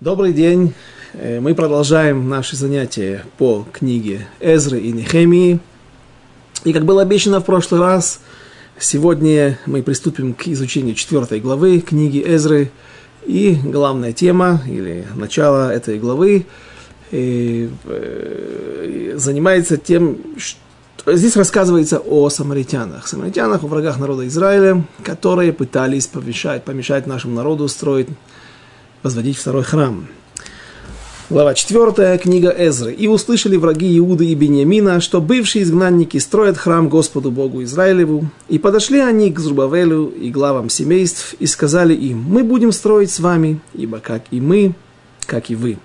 Добрый день. Э, мы продолжаем наши занятия по книге Эзры и Нехемии. И как было обещано в прошлый раз, сегодня мы приступим к изучению четвертой главы книги Эзры. И главная тема, или начало этой главы, э, э, занимается тем, что здесь рассказывается о самаритянах. Самаритянах, о врагах народа Израиля, которые пытались помешать, помешать нашему народу строить возводить второй храм. Глава 4, книга Эзры. «И услышали враги Иуды и Бениамина, что бывшие изгнанники строят храм Господу Богу Израилеву. И подошли они к Зрубавелю и главам семейств и сказали им, мы будем строить с вами, ибо как и мы, как и вы.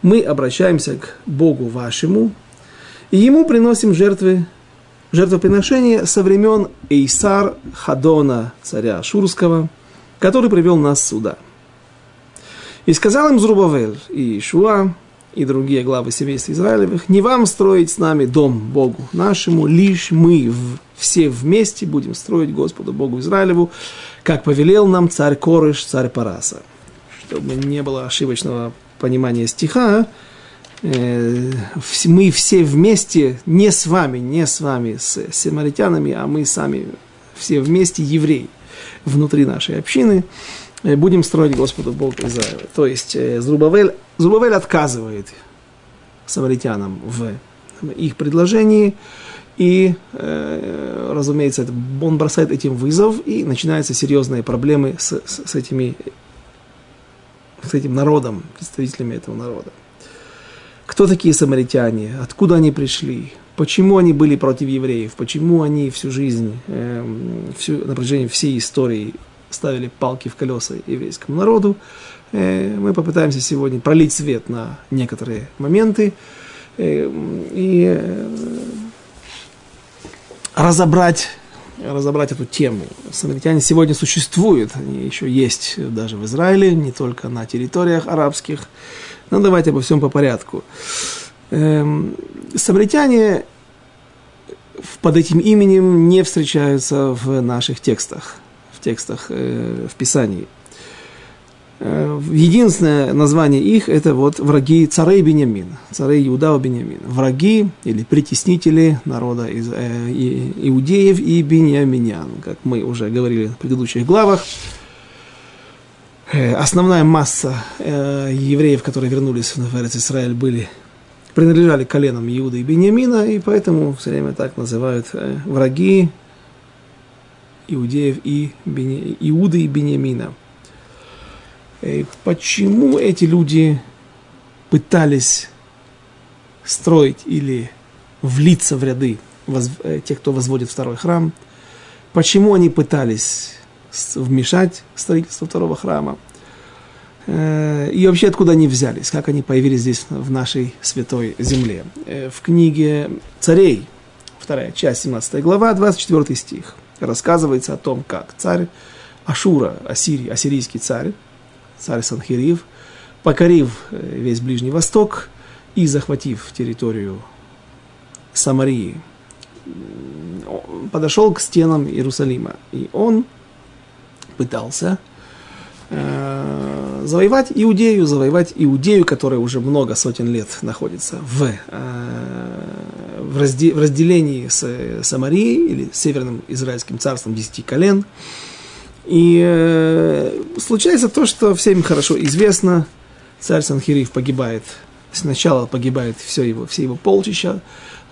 Мы обращаемся к Богу вашему, и ему приносим жертвы, жертвоприношения со времен Эйсар Хадона, царя Шурского, который привел нас сюда». И сказал им Зрубавель и Ишуа, и другие главы семейства Израилевых, не вам строить с нами дом Богу нашему, лишь мы в, все вместе будем строить Господу Богу Израилеву, как повелел нам царь Корыш, царь Параса. Чтобы не было ошибочного понимания стиха, э, мы все вместе, не с вами, не с вами, с самаритянами, а мы сами все вместе евреи внутри нашей общины, будем строить Господу Богу Израиля. То есть э, Зрубавель, Зрубавель отказывает самаритянам в их предложении, и, э, разумеется, он бросает этим вызов, и начинаются серьезные проблемы с, с, с, этими, с этим народом, представителями этого народа. Кто такие самаритяне? Откуда они пришли? Почему они были против евреев? Почему они всю жизнь, э, всю, на протяжении всей истории ставили палки в колеса еврейскому народу. Э, мы попытаемся сегодня пролить свет на некоторые моменты э, и э, разобрать, разобрать эту тему. Самаритяне сегодня существуют, они еще есть даже в Израиле, не только на территориях арабских. Но давайте обо всем по порядку. Самаритяне под этим именем не встречаются в наших текстах текстах, э, в Писании. Э, единственное название их – это вот враги царей Бениамин, царей Иуда Бениамин. Враги или притеснители народа из, э, и, иудеев и бениаминян, как мы уже говорили в предыдущих главах. Э, основная масса э, евреев, которые вернулись в Эрец Израиль, были принадлежали коленам Иуда и Бениамина, и поэтому все время так называют э, враги иудеев и Бени... Иуды и Бениамина. Э, почему эти люди пытались строить или влиться в ряды воз... Э, тех, кто возводит второй храм? Почему они пытались вмешать в строительство второго храма? Э, и вообще откуда они взялись, как они появились здесь, в нашей святой земле. В книге «Царей», вторая часть, 17 глава, 24 стих – рассказывается о том, как царь Ашура, Ассирий, ассирийский царь, царь Санхирив, покорив э, весь Ближний Восток и захватив территорию Самарии, подошел к стенам Иерусалима. И он пытался э, завоевать Иудею, завоевать Иудею, которая уже много сотен лет находится в э, в, разде, в разделении с э, Самарией или Северным Израильским царством десяти колен. И э, случается то, что всем хорошо известно, царь Санхирив погибает, сначала погибает все его, все его полчища,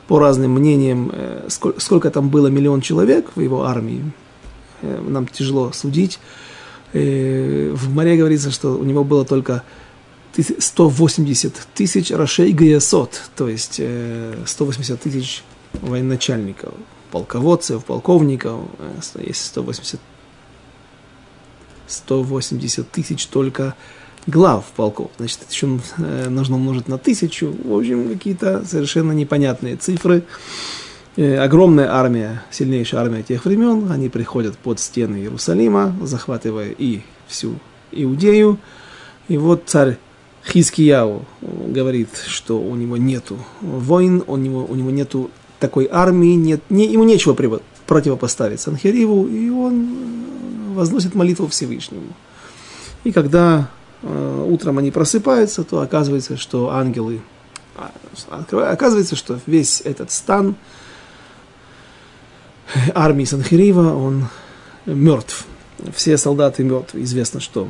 по разным мнениям, э, сколько, сколько там было миллион человек в его армии, э, нам тяжело судить. Э, в море говорится, что у него было только 180 тысяч Рашей Гаясот, то есть 180 э, тысяч военачальников, полководцев, полковников, э, есть 180, 180 тысяч только глав полков. Значит, еще э, нужно умножить на тысячу. В общем, какие-то совершенно непонятные цифры. Огромная армия, сильнейшая армия тех времен, они приходят под стены Иерусалима, захватывая и всю Иудею. И вот царь Хискияу говорит, что у него нету войн, у него, у него нету такой армии, нет, не, ему нечего противопоставить Санхериву, и он возносит молитву Всевышнему. И когда э, утром они просыпаются, то оказывается, что ангелы, а, оказывается, что весь этот стан армии Санхирива, он мертв. Все солдаты мертвы. Известно, что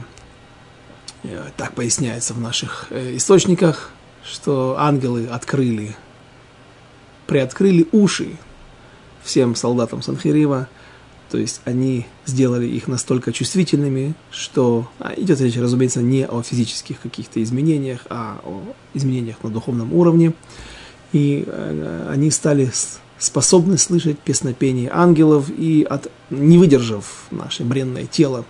так поясняется в наших э, источниках, что ангелы открыли, приоткрыли уши всем солдатам Санхирива, то есть они сделали их настолько чувствительными, что а, идет речь, разумеется, не о физических каких-то изменениях, а о изменениях на духовном уровне. И э, они стали способны слышать песнопение ангелов и, от, не выдержав наше бренное тело,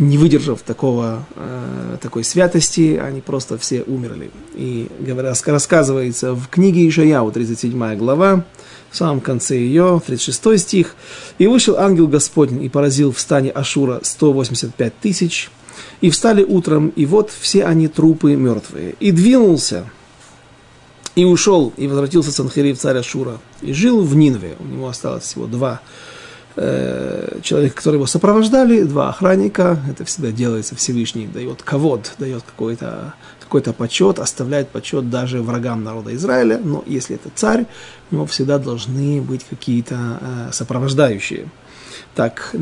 не выдержав такого, э, такой святости, они просто все умерли. И рассказывается в книге Ишаяу, 37 глава, в самом конце ее, 36 стих. «И вышел ангел Господень и поразил в стане Ашура 185 тысяч, и встали утром, и вот все они трупы мертвые. И двинулся, и ушел, и возвратился Санхерив, царь Ашура, и жил в Нинве. У него осталось всего два человека, которые его сопровождали, два охранника. Это всегда делается Всевышний, дает ковод, дает какой-то какой-то почет, оставляет почет даже врагам народа Израиля, но если это царь, у него всегда должны быть какие-то э, сопровождающие. Так,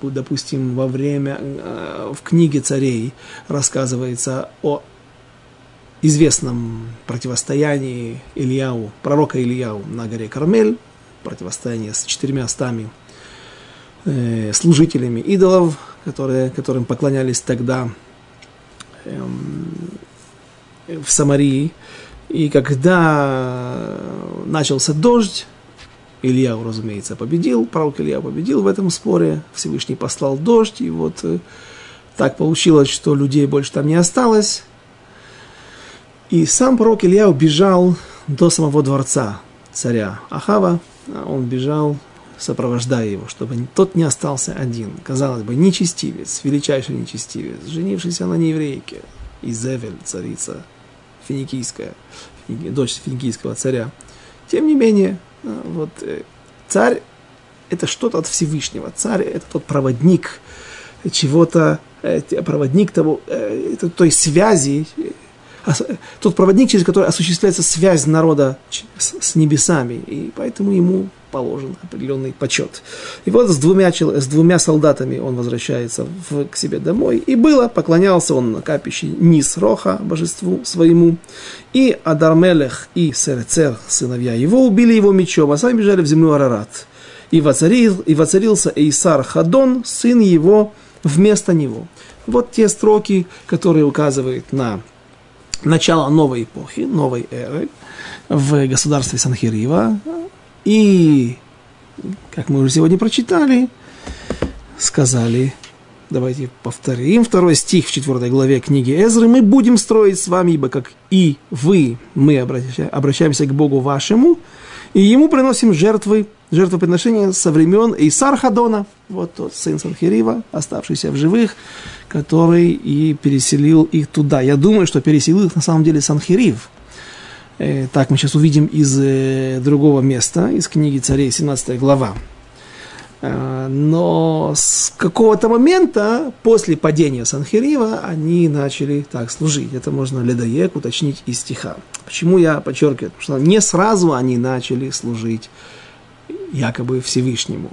допустим, во время, э, в книге царей рассказывается о известном противостоянии Ильяу, пророка Ильяу на горе Кармель, противостояние с четырьмя стами э, служителями идолов, которые, которым поклонялись тогда. Эм, в Самарии. И когда начался дождь, Илья, разумеется, победил, пророк Илья победил в этом споре, Всевышний послал дождь, и вот э, так получилось, что людей больше там не осталось. И сам пророк Илья убежал до самого дворца царя Ахава, он бежал, сопровождая его, чтобы тот не остался один. Казалось бы, нечестивец, величайший нечестивец, женившийся на нееврейке, Изевель, царица финикийская, дочь финикийского царя. Тем не менее, а, вот э, царь – это что-то от Всевышнего. Царь – это тот проводник чего-то, э, проводник того, э, той связи, тот проводник, через который осуществляется связь народа с небесами. И поэтому ему положен определенный почет. И вот с двумя, с двумя солдатами он возвращается в, к себе домой. И было, поклонялся он на капище Низ Роха, божеству своему. И Адармелех и Серецер, сыновья его, убили его мечом, а сами бежали в землю Арарат. И, воцарил, и воцарился Эйсар Хадон, сын его, вместо него. Вот те строки, которые указывают на начало новой эпохи, новой эры в государстве Санхирива, и, как мы уже сегодня прочитали, сказали, давайте повторим, второй стих в четвертой главе книги Эзры, мы будем строить с вами, ибо как и вы, мы обращаемся к Богу вашему, и ему приносим жертвы, жертвоприношения со времен Исар Хадона, вот тот сын Санхирива, оставшийся в живых, который и переселил их туда. Я думаю, что переселил их на самом деле Санхирив, Э, так, мы сейчас увидим из э, другого места, из книги царей, 17 глава. Э, но с какого-то момента, после падения Санхирива, они начали так служить. Это можно ледоек уточнить из стиха. Почему я подчеркиваю? Потому что не сразу они начали служить якобы Всевышнему.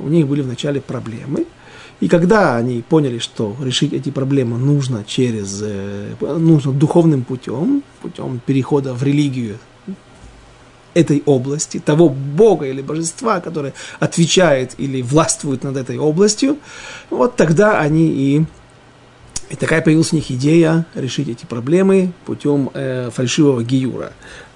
У них были вначале проблемы – и когда они поняли, что решить эти проблемы нужно через, э, нужно духовным путем, путем перехода в религию этой области, того Бога или божества, которое отвечает или властвует над этой областью, вот тогда они и и такая появилась у них идея решить эти проблемы путем э, фальшивого гиюра.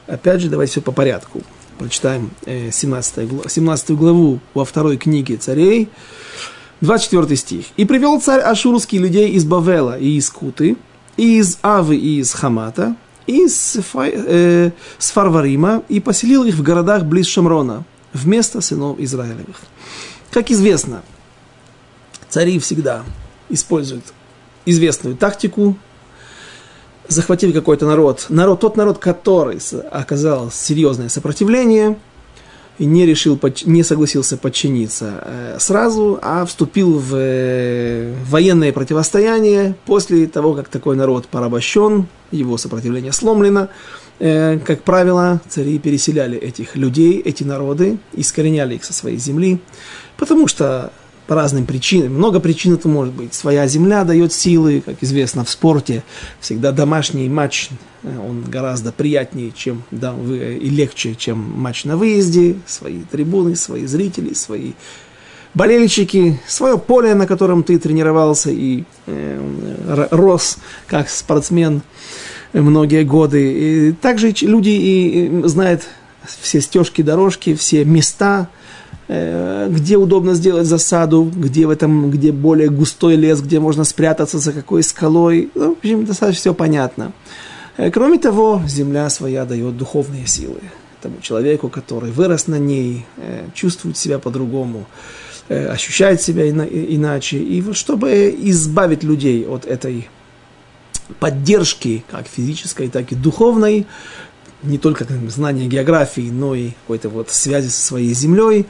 Опять же, давайте все по порядку. Прочитаем э, 17, 17 главу во второй книге царей. 24 стих. «И привел царь ашурский людей из Бавела и из Куты, и из Авы и из Хамата, и из э, Сфарварима, и поселил их в городах близ Шамрона, вместо сынов Израилевых». Как известно, цари всегда используют известную тактику, захватили какой-то народ, народ, тот народ, который оказал серьезное сопротивление, и не решил, не согласился подчиниться э, сразу, а вступил в э, военное противостояние после того, как такой народ порабощен, его сопротивление сломлено. Э, как правило, цари переселяли этих людей, эти народы, искореняли их со своей земли, потому что по разным причинам. Много причин это может быть. Своя земля дает силы, как известно в спорте. Всегда домашний матч, э, он гораздо приятнее чем, да, и легче, чем матч на выезде. Свои трибуны, свои зрители, свои болельщики, свое поле, на котором ты тренировался и э, рос как спортсмен многие годы. И также люди и знают все стежки, дорожки, все места, Э, где удобно сделать засаду, где в этом, где более густой лес, где можно спрятаться за какой скалой. Ну, в общем, достаточно все понятно. Э, кроме того, земля своя дает духовные силы тому человеку, который вырос на ней, э, чувствует себя по-другому, ощущает себя иначе. И вот чтобы избавить людей от этой поддержки, как физической, так и духовной, не только знания географии, но и какой-то вот связи со своей землей,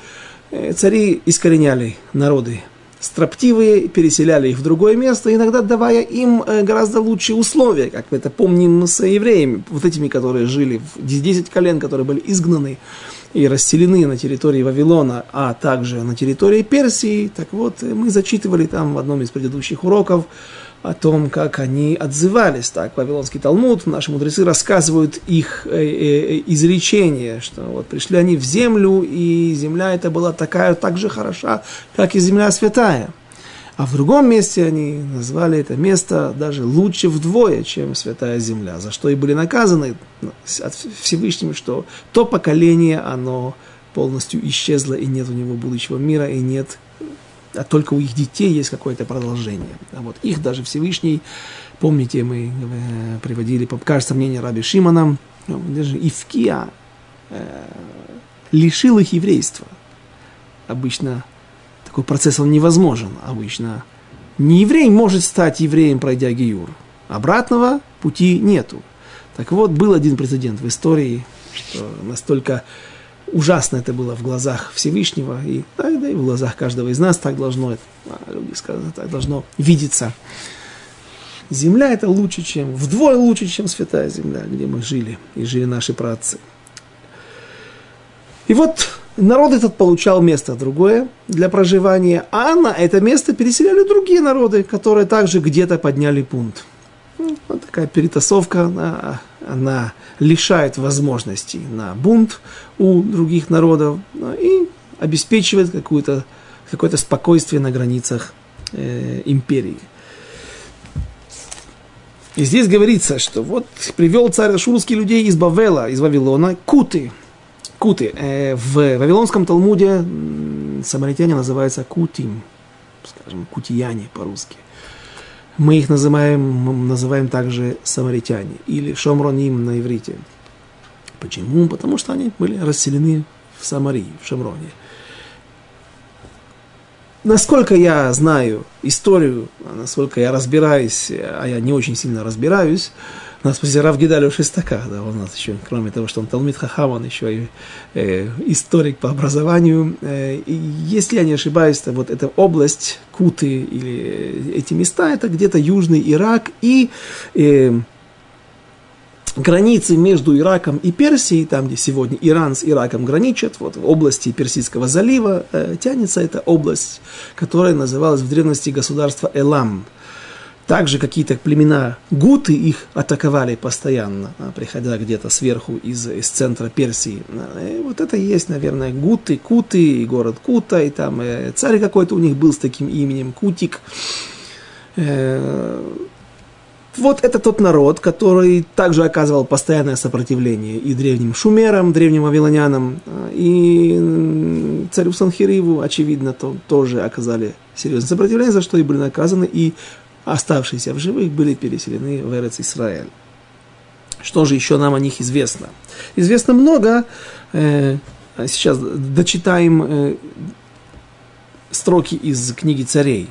Э, цари искореняли народы строптивые, переселяли их в другое место, иногда давая им э, гораздо лучшие условия, как мы это помним с евреями, вот этими, которые жили, 10 колен, которые были изгнаны и расселены на территории Вавилона, а также на территории Персии. Так вот, мы зачитывали там в одном из предыдущих уроков о том, как они отзывались. Так, Вавилонский Талмуд, наши мудрецы рассказывают их э, э, изречение, что вот пришли они в землю, и земля эта была такая, так же хороша, как и земля святая. А в другом месте они назвали это место даже лучше вдвое, чем святая земля, за что и были наказаны от Всевышним, что то поколение, оно полностью исчезло, и нет у него будущего мира, и нет а только у их детей есть какое-то продолжение. А вот их даже Всевышний, помните, мы э, приводили, кажется, мнение Раби Шимона, ну, даже Ивкия э, лишил их еврейства. Обычно такой процесс он невозможен. Обычно не еврей может стать евреем, пройдя Гиюр. Обратного пути нету. Так вот, был один прецедент в истории, что настолько ужасно это было в глазах Всевышнего, и, да, да, и в глазах каждого из нас так должно, это, люди сказали, так должно видеться. Земля это лучше, чем, вдвое лучше, чем святая земля, где мы жили, и жили наши праотцы. И вот народ этот получал место другое для проживания, а на это место переселяли другие народы, которые также где-то подняли пункт. Ну, вот такая перетасовка, она, она лишает возможностей на бунт у других народов ну, и обеспечивает какое-то какое спокойствие на границах э, империи. И здесь говорится, что вот привел царь Ашурский людей из Бавела, из Вавилона, куты. Куты. Э, в Вавилонском Талмуде самаритяне называются кутим, скажем, кутияне по-русски. Мы их называем, называем также самаритяне или шомроним на иврите. Почему? Потому что они были расселены в Самарии, в Шамроне. Насколько я знаю историю, насколько я разбираюсь, а я не очень сильно разбираюсь, у нас после Рав Гидалио Шестака, да, у нас еще, кроме того, что он Талмит Хахам, он еще и э, историк по образованию. Э, и если я не ошибаюсь, то вот эта область Куты или эти места, это где-то Южный Ирак и э, границы между Ираком и Персией, там, где сегодня Иран с Ираком граничат, вот в области Персидского залива, э, тянется эта область, которая называлась в древности государство Элам – также какие-то племена гуты их атаковали постоянно, а, приходя где-то сверху из, из центра Персии. А, и вот это и есть, наверное, гуты, куты, и город Кута, и там э, царь какой-то у них был с таким именем Кутик. Э, вот это тот народ, который также оказывал постоянное сопротивление и древним шумерам, древним вавилонянам, а, и царю Санхириву, очевидно, то, тоже оказали серьезное сопротивление, за что и были наказаны, и оставшиеся в живых были переселены в Эрец Исраэль. Что же еще нам о них известно? Известно много. Э, сейчас дочитаем э, строки из книги царей.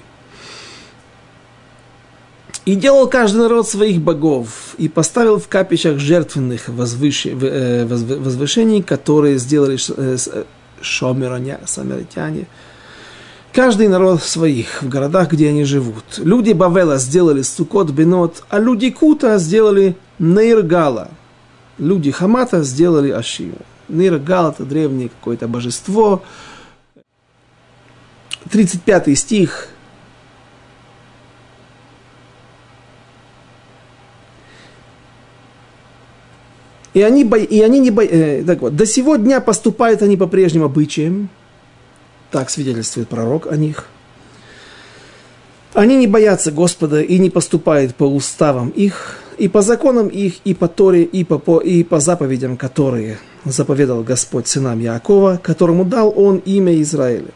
И делал каждый народ своих богов, и поставил в капищах жертвенных. Э, возвышений, которые сделали шомероня, самаритяне. Каждый народ своих, в городах, где они живут. Люди Бавела сделали Сукот Бенот, а люди Кута сделали Нейргала. Люди Хамата сделали Ашиму. Нейргал – это древнее какое-то божество. 35 стих И они, бо... и они не бо... э, так вот, до сего дня поступают они по прежним обычаям. Так свидетельствует пророк о них. Они не боятся Господа и не поступают по уставам их, и по законам их, и по Торе, и по, по, и по заповедям, которые заповедал Господь сынам Якова, которому дал он имя Израиля,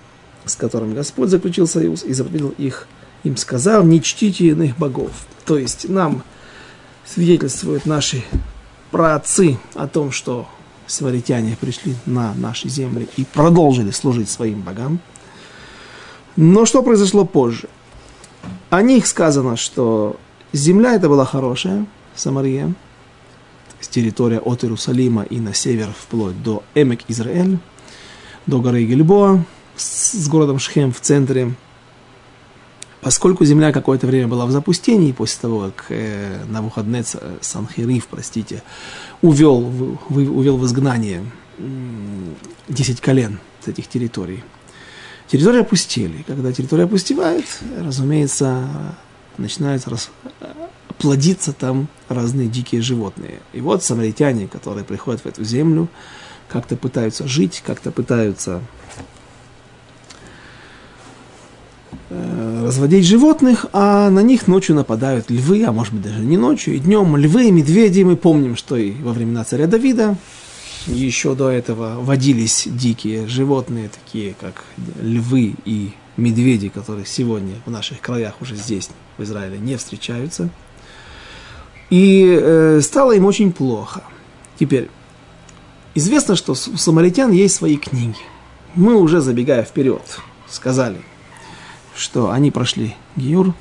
с которым Господь заключил союз и заповедал их, им сказал, не чтите иных богов. То есть нам свидетельствуют наши праотцы о том, что сваритяне пришли на наши земли и продолжили служить своим богам. Но что произошло позже? О них сказано, что земля эта была хорошая, Самария, с территория от Иерусалима и на север вплоть до Эмек Израиль, до горы Гильбоа, с городом Шхем в центре – Поскольку земля какое-то время была в запустении после того, как э, Навуходнец э, Санхириф, простите, увел, увел в изгнание 10 колен с этих территорий, территории опустели. Когда территория опустевает, разумеется, начинают рас... плодиться там разные дикие животные. И вот самаритяне, которые приходят в эту землю, как-то пытаются жить, как-то пытаются Э, разводить животных, а на них ночью нападают львы, а может быть даже не ночью, и днем львы, медведи. Мы помним, что и во времена царя Давида еще до этого водились дикие животные, такие как львы и медведи, которые сегодня в наших краях уже здесь, в Израиле, не встречаются. И э, стало им очень плохо. Теперь, известно, что у самаритян есть свои книги. Мы уже, забегая вперед, сказали – что они прошли Гиюр,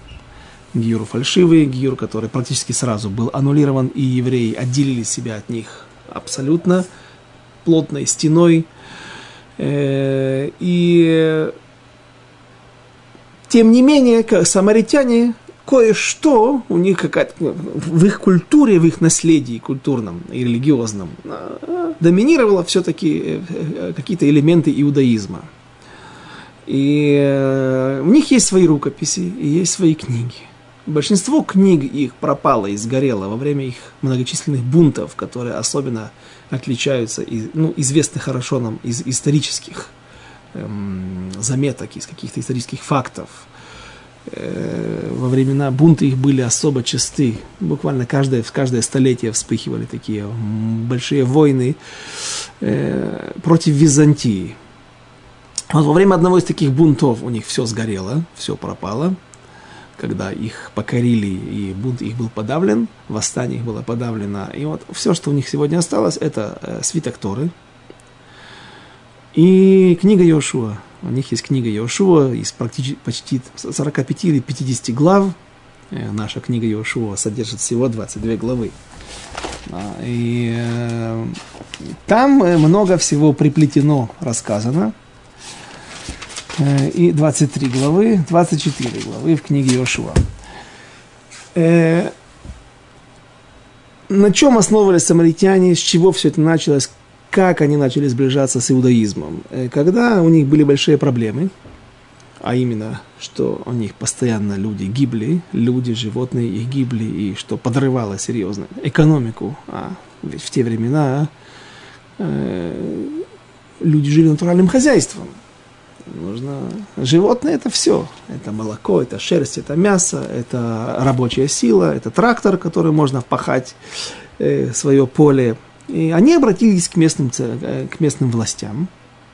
Гиюр фальшивый, Гиюр, который практически сразу был аннулирован, и евреи отделили себя от них абсолютно плотной стеной. Э, и тем не менее, самаритяне кое-что у них какая-то в их культуре, в их наследии культурном и религиозном а, доминировало все-таки э, э, какие-то элементы иудаизма. И э, у них есть свои рукописи и есть свои книги. Большинство книг их пропало и сгорело во время их многочисленных бунтов, которые особенно отличаются, ну, известны хорошо нам из исторических эм, заметок, из каких-то исторических фактов. Э, во времена бунта их были особо часты. Буквально каждое, каждое столетие вспыхивали такие большие войны э, против Византии. Вот во время одного из таких бунтов у них все сгорело, все пропало. Когда их покорили и бунт их был подавлен, восстание их было подавлено. И вот все, что у них сегодня осталось, это э, свиток Торы и книга Йошуа. У них есть книга Йошуа из практически почти 45 или 50 глав. Э, наша книга Йошуа содержит всего 22 главы. А, и э, там много всего приплетено, рассказано. Э, и 23 главы, 24 главы в книге Иошуа. Э, на чем основывались самаритяне, с чего все это началось, как они начали сближаться с иудаизмом? Э, когда у них были большие проблемы, а именно, что у них постоянно люди гибли, люди, животные их гибли, и что подрывало серьезно экономику. А ведь в те времена э, люди жили натуральным хозяйством. Нужно... Животные это все. Это молоко, это шерсть, это мясо, это рабочая сила, это трактор, который можно впахать э, свое поле. И они обратились к местным, э, к местным властям,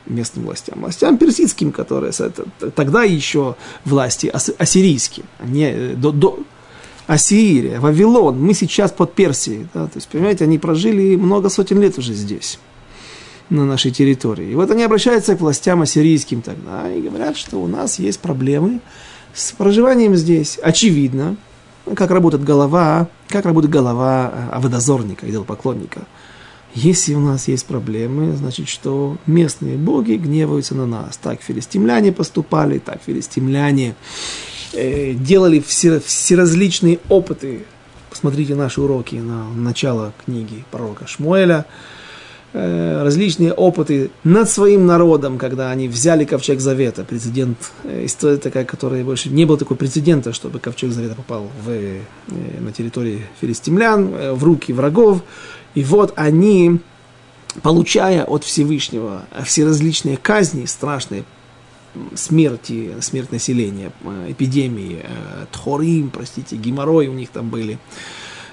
местным властям, властям персидским, которые тогда еще власти ассирийские, не, э, до, до, Ассирия, Вавилон, мы сейчас под Персией. Да, то есть, понимаете, они прожили много сотен лет уже здесь на нашей территории. И вот они обращаются к властям ассирийским тогда и говорят, что у нас есть проблемы с проживанием здесь. Очевидно, как работает голова, как работает голова аводозорника, идолопоклонника. если у нас есть проблемы, значит, что местные боги гневаются на нас. Так филистимляне поступали, так филистимляне э, делали все различные опыты. Посмотрите наши уроки на начало книги пророка Шмуэля. Э, различные опыты над своим народом, когда они взяли ковчег завета. Прецедент, э, история такая, которая больше не было такой прецедента, чтобы ковчег завета попал в, э, на территории филистимлян, в руки врагов. И вот они, получая от Всевышнего все различные казни, страшные смерти, смерть населения, эпидемии, тхорим, простите, геморрой у них там были,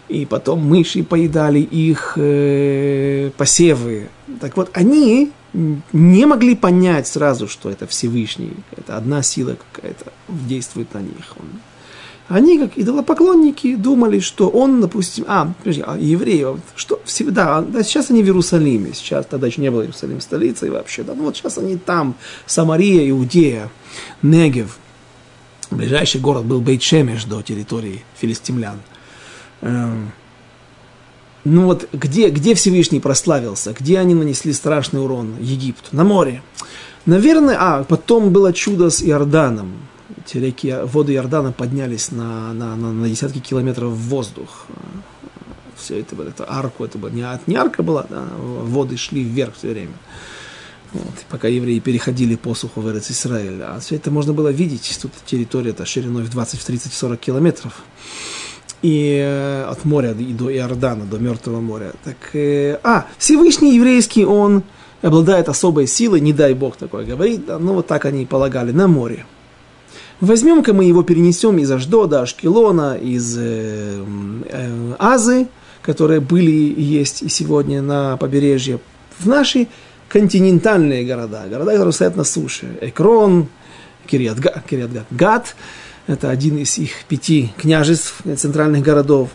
и потом мыши поедали их э, посевы. Так вот, они не могли понять сразу, что это Всевышний, это одна сила какая-то действует на них. Он они, как идолопоклонники, думали, что он, допустим, а, подожди, а евреи, что всегда, да, сейчас они в Иерусалиме, сейчас тогда еще не было Иерусалим столицей вообще, да, ну вот сейчас они там, Самария, Иудея, Негев, ближайший город был Бейт-Шемеш до территории филистимлян. Эм, ну вот где, где Всевышний прославился, где они нанесли страшный урон Египту? На море. Наверное, а, потом было чудо с Иорданом эти реки, воды Иордана поднялись на, на, на, на десятки километров в воздух. Все это, это арку, это была не, не арка была, да, воды шли вверх все время. Вот, пока евреи переходили посуху в Эрец Израиль. А все это можно было видеть. Тут территория -то шириной в 20, в 30, 40 километров. И э, от моря и до Иордана, до Мертвого моря. Так, э, а, Всевышний еврейский, он обладает особой силой, не дай Бог такое говорить, да, но вот так они полагали, на море. Возьмем-ка мы его перенесем из Аждода, Ашкелона, из э, э, Азы, которые были и есть и сегодня на побережье, в наши континентальные города, города, которые стоят на суше. Экрон, Кириатгат, Гат, это один из их пяти княжеств центральных городов.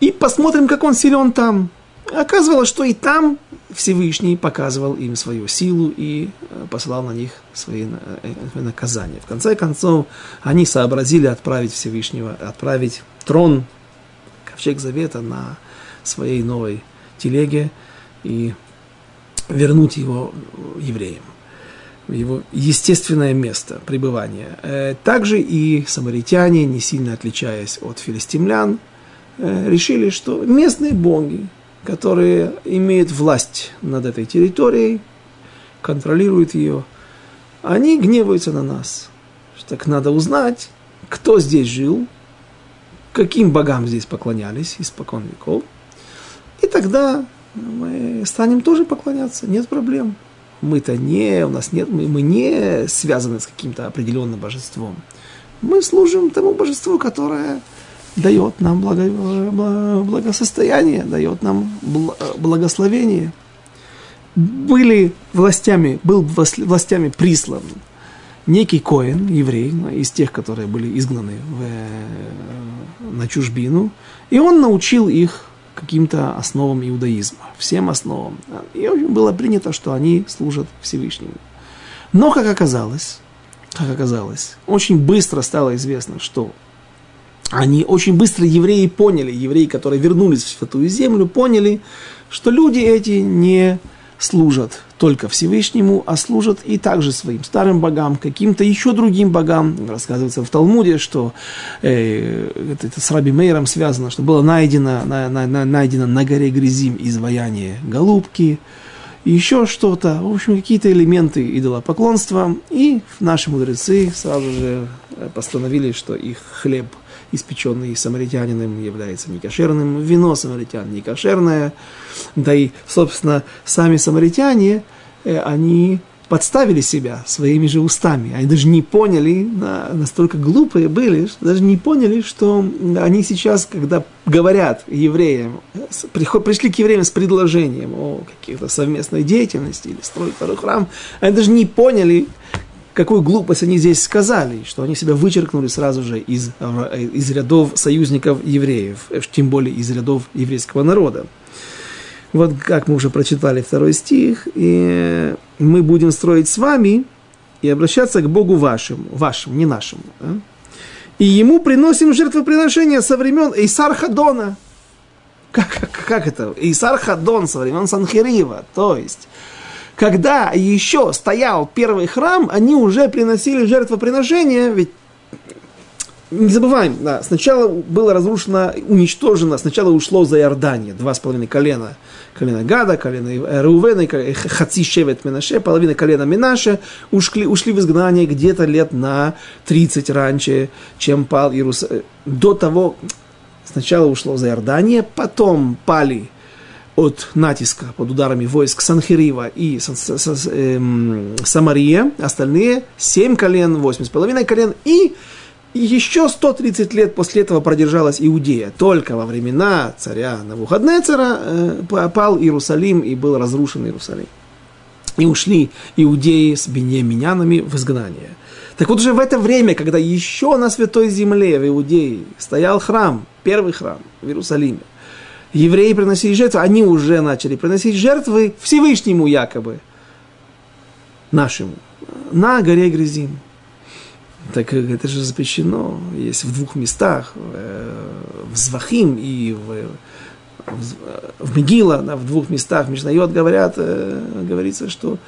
И посмотрим, как он силен там. Оказывалось, что и там Всевышний показывал им свою силу и э, послал на них свои э, наказания. В конце концов, они сообразили отправить Всевышнего, отправить трон, ковчег завета на своей новой телеге и вернуть его евреям его естественное место пребывания. Э, также и самаритяне, не сильно отличаясь от филистимлян, решили, что местные боги, которые имеют власть над этой территорией, контролируют ее, они гневаются на нас. Так надо узнать, кто здесь жил, каким богам здесь поклонялись испокон веков. И тогда мы станем тоже поклоняться, нет проблем. Мы-то не, у нас нет, мы, мы не связаны с каким-то определенным божеством. Мы служим тому божеству, которое дает нам благо, благосостояние, дает нам благословение. Были властями, был властями прислан некий Коин, еврей, из тех, которые были изгнаны в, на чужбину, и он научил их каким-то основам иудаизма, всем основам. И было принято, что они служат Всевышнему. Но, как оказалось, как оказалось, очень быстро стало известно, что они очень быстро евреи поняли, евреи, которые вернулись в Святую Землю, поняли, что люди эти не служат только Всевышнему, а служат и также своим старым богам, каким-то еще другим богам. Рассказывается в Талмуде, что э, это, это с Раби Мейером связано, что было найдено на, на, на, найдено на горе Грязим изваяние голубки, еще что-то, в общем, какие-то элементы идолопоклонства. И наши мудрецы сразу же постановили, что их хлеб – испеченный самаритянином является некошерным, вино самаритян некошерное, да и, собственно, сами самаритяне, э, они подставили себя своими же устами. Они даже не поняли, настолько глупые были, что даже не поняли, что они сейчас, когда говорят евреям, пришли к евреям с предложением о каких-то совместной деятельности или строить второй храм, они даже не поняли, какую глупость они здесь сказали, что они себя вычеркнули сразу же из, из рядов союзников евреев, э, тем более из рядов еврейского народа. Вот как мы уже прочитали второй стих, и мы будем строить с вами и обращаться к Богу вашим, вашим, не нашим. Да? И ему приносим жертвоприношения со времен Эйсар Хадона. Как, как, как это? Исар Хадон со времен Санхирива. То есть, когда еще стоял первый храм, они уже приносили жертвоприношения, ведь не забываем, да, сначала было разрушено, уничтожено, сначала ушло за Иордание, два с половиной колена, колено Гада, колено Рувена, Хаци Шевет Менаше, половина колена Минаше, ушли, ушли в изгнание где-то лет на 30 раньше, чем пал Иерусалим. До того, сначала ушло за Иордание, потом пали от натиска под ударами войск Санхирива и эм, Самария, остальные семь колен, восемь с половиной колен, и и еще 130 лет после этого продержалась Иудея. Только во времена царя Навуходнецера э, пал Иерусалим и был разрушен Иерусалим. И ушли иудеи с беньяминянами в изгнание. Так вот уже в это время, когда еще на Святой Земле в Иудее стоял храм, первый храм в Иерусалиме, евреи приносили жертвы, они уже начали приносить жертвы Всевышнему якобы, нашему, на горе Грязим. Так это же запрещено. Есть в двух местах, в Звахим и в, в, в Мегила, в двух местах в משניות говорят, э, говорится, что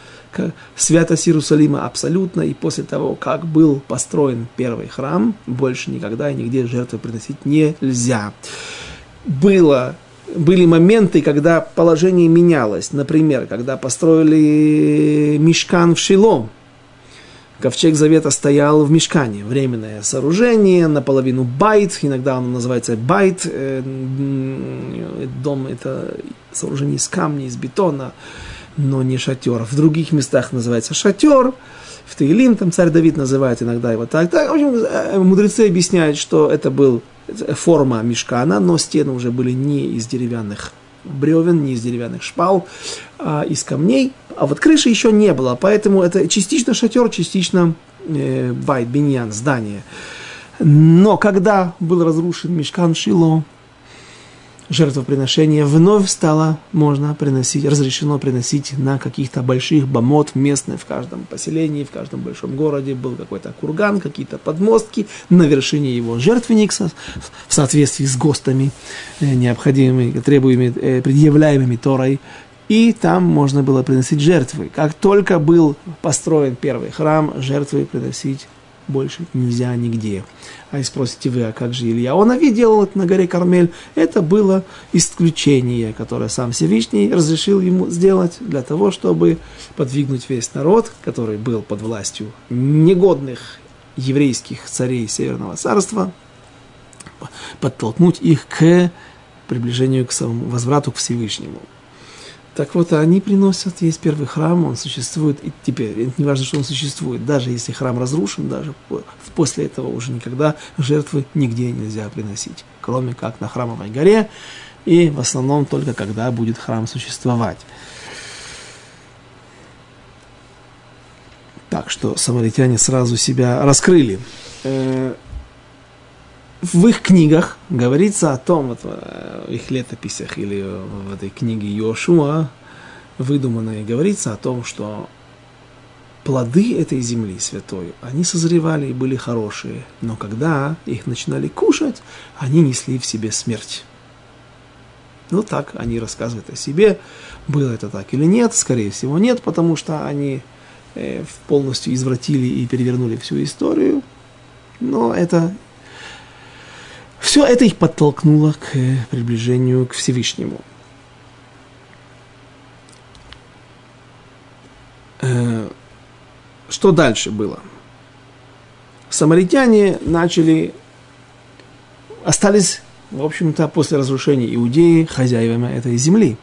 святость Иерусалима абсолютно, и после того, как был построен первый храм, больше никогда и нигде жертвы приносить нельзя. Было были моменты, когда положение менялось. Например, когда построили משכן в Шило, Ковчег Завета стоял в משכן е, временное сооружение, наполовину בית, иногда он называется בית, э, дом это сооружение из камня, из бетона, но не шатер. В других местах называется шатер, в Таилим там царь Давид называет иногда его так. так в общем, э, мудрецы объясняют, что это был форма мешкана, но стены уже были не из деревянных бревен, не из деревянных шпал, а из камней. А вот крыши еще не было, поэтому это частично шатер, частично э, байт, биньян, здание. Но когда был разрушен мешкан Шило, жертвоприношение вновь стало можно приносить, разрешено приносить на каких-то больших бомот местных в каждом поселении, в каждом большом городе. Был какой-то курган, какие-то подмостки, на вершине его жертвенник в соответствии с ГОСТами, э, необходимыми, требуемыми, э, предъявляемыми Торой, и там можно было приносить жертвы. Как только был построен первый храм, жертвы приносить больше нельзя нигде. А и спросите вы, а как же Илья? Он делал это на горе Кармель. Это было исключение, которое сам Всевышний разрешил ему сделать для того, чтобы подвигнуть весь народ, который был под властью негодных еврейских царей Северного Царства, подтолкнуть их к приближению к самому возврату к Всевышнему. Так вот, они приносят, есть первый храм, он существует, и теперь, не важно, что он существует, даже если храм разрушен, даже после этого уже никогда жертвы нигде нельзя приносить, кроме как на храмовой горе, и в основном только когда будет храм существовать. Так что самаритяне сразу себя раскрыли. В их книгах говорится о том, вот э, в их летописях или в этой книге Йошуа, выдуманной, говорится о том, что плоды этой земли святой, они созревали и были хорошие, но когда их начинали кушать, они несли в себе смерть. Ну так они рассказывают о себе, было это так или нет, скорее всего нет, потому что они э, полностью извратили и перевернули всю историю, но это все это их подтолкнуло к приближению к Всевышнему. Э, что дальше было? Самаритяне начали, остались, в общем-то, после разрушения Иудеи хозяевами этой земли.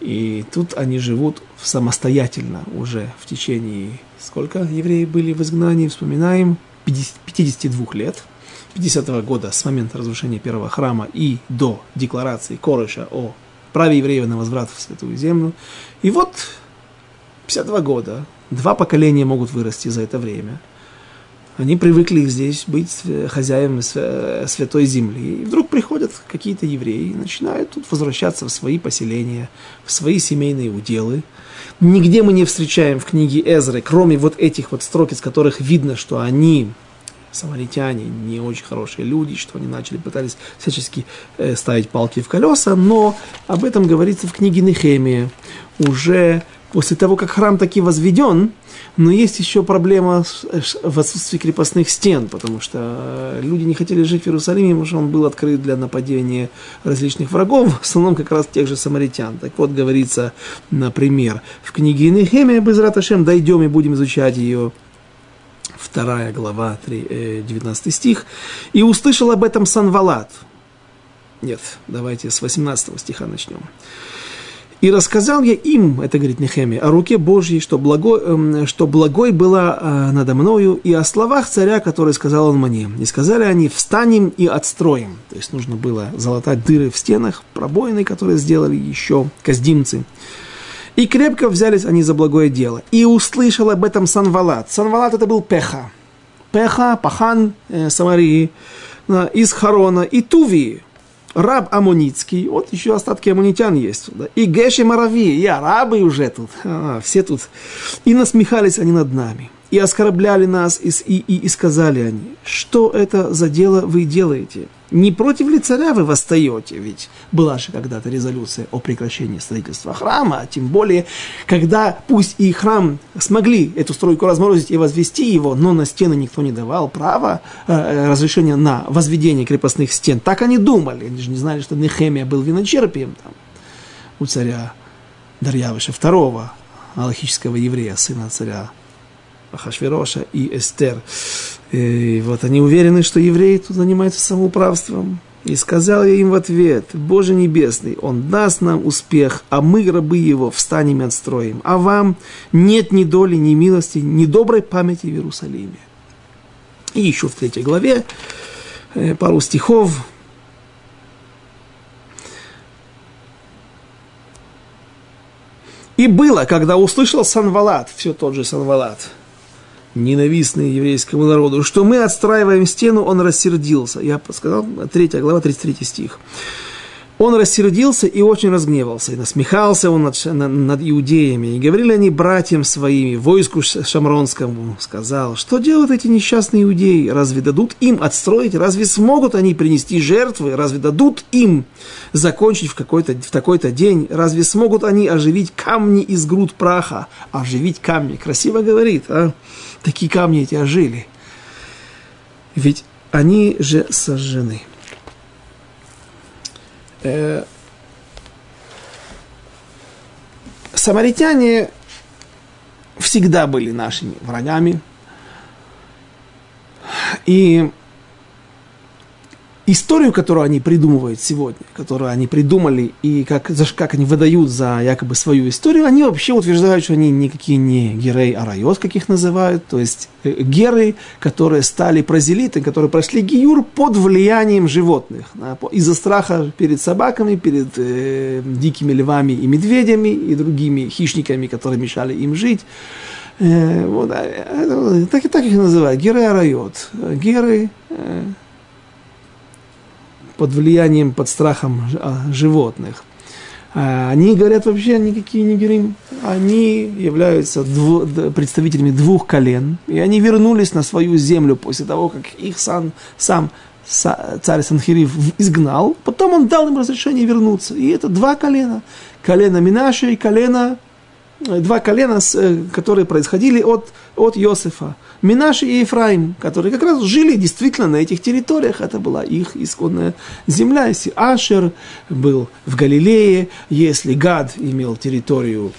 И тут они живут самостоятельно уже в течение, сколько евреи были в изгнании, вспоминаем, 50, 52 лет – 50 года с момента разрушения первого храма и до декларации Корыша о праве евреев на возврат в Святую Землю. И вот 52 года, два поколения могут вырасти за это время. Они привыкли здесь быть хозяевами Святой Земли. И вдруг приходят какие-то евреи и начинают тут возвращаться в свои поселения, в свои семейные уделы. Нигде мы не встречаем в книге Эзры, кроме вот этих вот строк, из которых видно, что они самаритяне не очень хорошие люди, что они начали, пытались всячески э, ставить палки в колеса, но об этом говорится в книге Нехемия. Уже после того, как храм таки возведен, но есть еще проблема в отсутствии крепостных стен, потому что э, люди не хотели жить в Иерусалиме, потому что он был открыт для нападения различных врагов, в основном как раз тех же самаритян. Так вот, говорится, например, в книге Нехемия, без Раташем, дойдем и будем изучать ее вторая глава, 3, 19 э, стих, «И услышал об этом Санвалат». Нет, давайте с 18 стиха начнем. И рассказал я им, это говорит Нехемия, о руке Божьей, что благой, эм, что благой была э, надо мною, и о словах царя, которые сказал он мне. И сказали они, встанем и отстроим. То есть нужно было залатать дыры в стенах, пробоины, которые сделали еще каздимцы. И крепко взялись они за благое дело. И услышал об этом Санвалат. Санвалат это был Пеха. Пеха, Пахан э, Самарии, э, из Харона и Тувии раб Амуницкий, вот еще остатки амунитян есть. Да, и Геши Марави, и арабы уже тут, а, все тут. И насмехались они над нами, и оскорбляли нас, и, и, и, сказали они, что это за дело вы делаете? Не против ли царя вы восстаете? Ведь была же когда-то резолюция о прекращении строительства храма, а тем более, когда пусть и храм смогли эту стройку разморозить и возвести его, но на стены никто не давал права, э, э разрешения на возведение крепостных стен. Так они думали. Они же не знали, что Нехемия был виночерпием там, у царя Дарьявыша II, аллахического еврея, сына царя Ахашвироша и Эстер. И вот они уверены, что евреи тут занимаются самоуправством. И сказал я им в ответ, Боже Небесный, Он даст нам успех, а мы, рабы Его, встанем и отстроим. А вам нет ни доли, ни милости, ни доброй памяти в Иерусалиме. И еще в третьей главе э, пару стихов. И было, когда услышал Санвалат, все тот же Санвалат – ненавистный еврейскому народу, что мы отстраиваем стену, он рассердился. Я сказал, 3 глава, 33 стих. Он рассердился и очень разгневался, и насмехался он над, над иудеями. И говорили они братьям своими, войску шамронскому, сказал, что делают эти несчастные иудеи? Разве дадут им отстроить? Разве смогут они принести жертвы? Разве дадут им закончить в, какой-то, в такой-то день? Разве смогут они оживить камни из груд праха? Оживить камни. Красиво говорит, а? Такие камни эти ожили. Ведь они же сожжены. Э, самаритяне всегда были нашими врагами. И историю, которую они придумывают сегодня, которую они придумали и как, за, как они выдают за якобы свою историю, они вообще утверждают, что они никакие не герей арайот, каких называют, то есть э, геры, которые стали прозелиты, которые прошли гиюр под влиянием животных, да, из-за страха перед собаками, перед э, дикими львами и медведями и другими хищниками, которые мешали им жить. Э, вот, э, так, так их называют, геры арайот. Под влиянием, под страхом а, животных. А, они говорят вообще никакие не герим. Они являются дво, представителями двух колен. И они вернулись на свою землю после того, как их сан, сам царь Санхирив изгнал. Потом он дал им разрешение вернуться. И это два колена. Колено Минаша и колено два колена, э, которые происходили от, от Иосифа. Минаши и Ефраим, которые как раз жили действительно на этих территориях. Это была их исконная земля. Если Ашер был в Галилее, если Гад имел территорию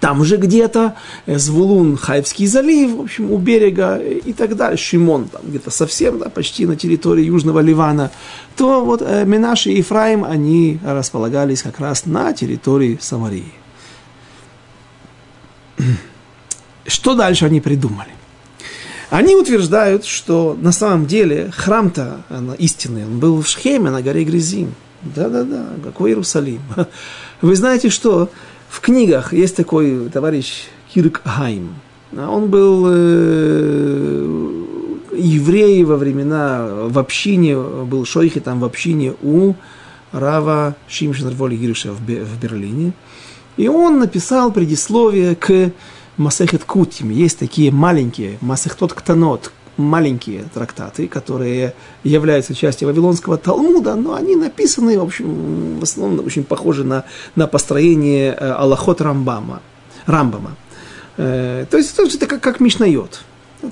там же где-то, э, Звулун, Хайфский залив, в общем, у берега и так далее, Шимон там где-то совсем, да, почти на территории Южного Ливана, то вот Минаши и Ефраим, они располагались как раз на территории Самарии. Что дальше они придумали? Они утверждают, что на самом деле храм-то истинный, он был в Шхеме, на горе Грязим. Да-да-да, какой Иерусалим. Вы знаете, что в книгах есть такой товарищ Кирк Хайм. Он был э, еврей во времена, в общине, был шойхи там в общине у Рава Шимшин Воли Гирша в Берлине. И он написал предисловие к Масехет Кутим. Есть такие маленькие Масехтот Ктанот, маленькие трактаты, которые являются частью Вавилонского Талмуда, но они написаны, в общем, в основном очень похожи на, на построение э, Аллахот Рамбама. Рамбама. Э, то есть это как, как Мишнайот.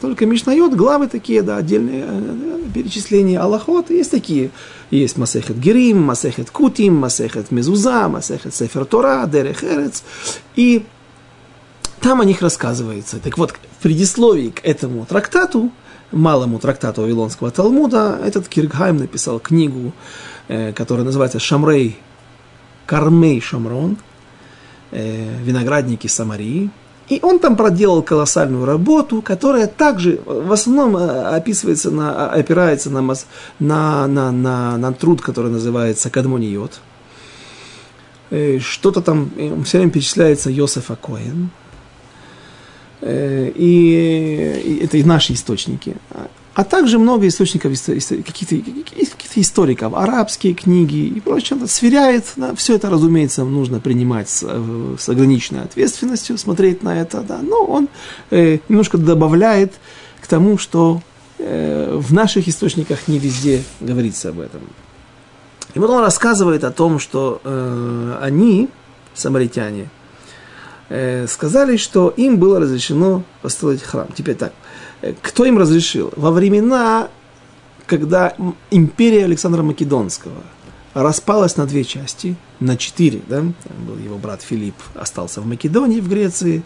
Только Мишнайот, главы такие, да, отдельные э, перечисления Аллахот, есть такие. Есть Масехет Герим, Масехет Кутим, Масехет Мезуза, Масехет Сефер Тора, Дерех. И там о них рассказывается. Так вот, в предисловии к этому трактату, малому трактату Вавилонского Талмуда, этот Киргхайм написал книгу, э, которая называется «Шамрей Кармей Шамрон», э, «Виноградники Самарии», и он там проделал колоссальную работу, которая также в основном э, описывается на, опирается на, на, на, на, на труд, который называется Кадмониот. Что-то там все время перечисляется Йосефа Коэн, Э, и, и это и наши источники. А также много источников, каких-то, каких-то историков, арабские книги и прочее. Сверяет, да, все это, разумеется, нужно принимать с, э, с ограниченной ответственностью, смотреть на это, да, но он э, немножко добавляет к тому, что э, в наших источниках не везде говорится об этом. И вот он рассказывает о том, что э, они, самаритяне, Э, сказали, что им было разрешено построить храм. Теперь так, кто им разрешил? Во времена, когда империя Александра Македонского распалась на две части, на четыре, да, Там был его брат Филипп, остался в Македонии, в Греции,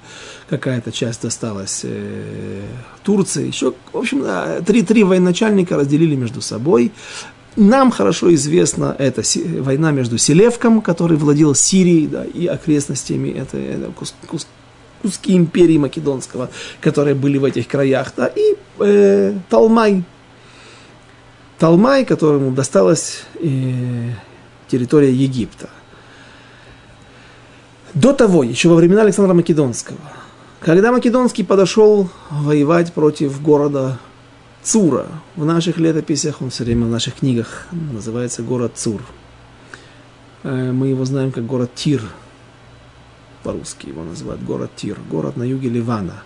какая-то часть осталась э, Турции, еще, в общем, три, три военачальника разделили между собой, нам хорошо известна эта война между Селевком, который владел Сирией да, и окрестностями, это, это кус, куски империи Македонского, которые были в этих краях, да, и э, Талмай, Талмай, которому досталась э, территория Египта. До того, еще во времена Александра Македонского, когда Македонский подошел воевать против города Цура. В наших летописях, он все время в наших книгах называется город Цур. Э, мы его знаем как город Тир. По-русски его называют город Тир. Город на юге Ливана.